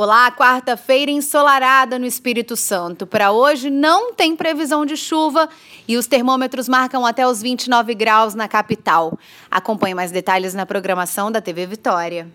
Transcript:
Olá, quarta-feira ensolarada no Espírito Santo. Para hoje não tem previsão de chuva e os termômetros marcam até os 29 graus na capital. Acompanhe mais detalhes na programação da TV Vitória.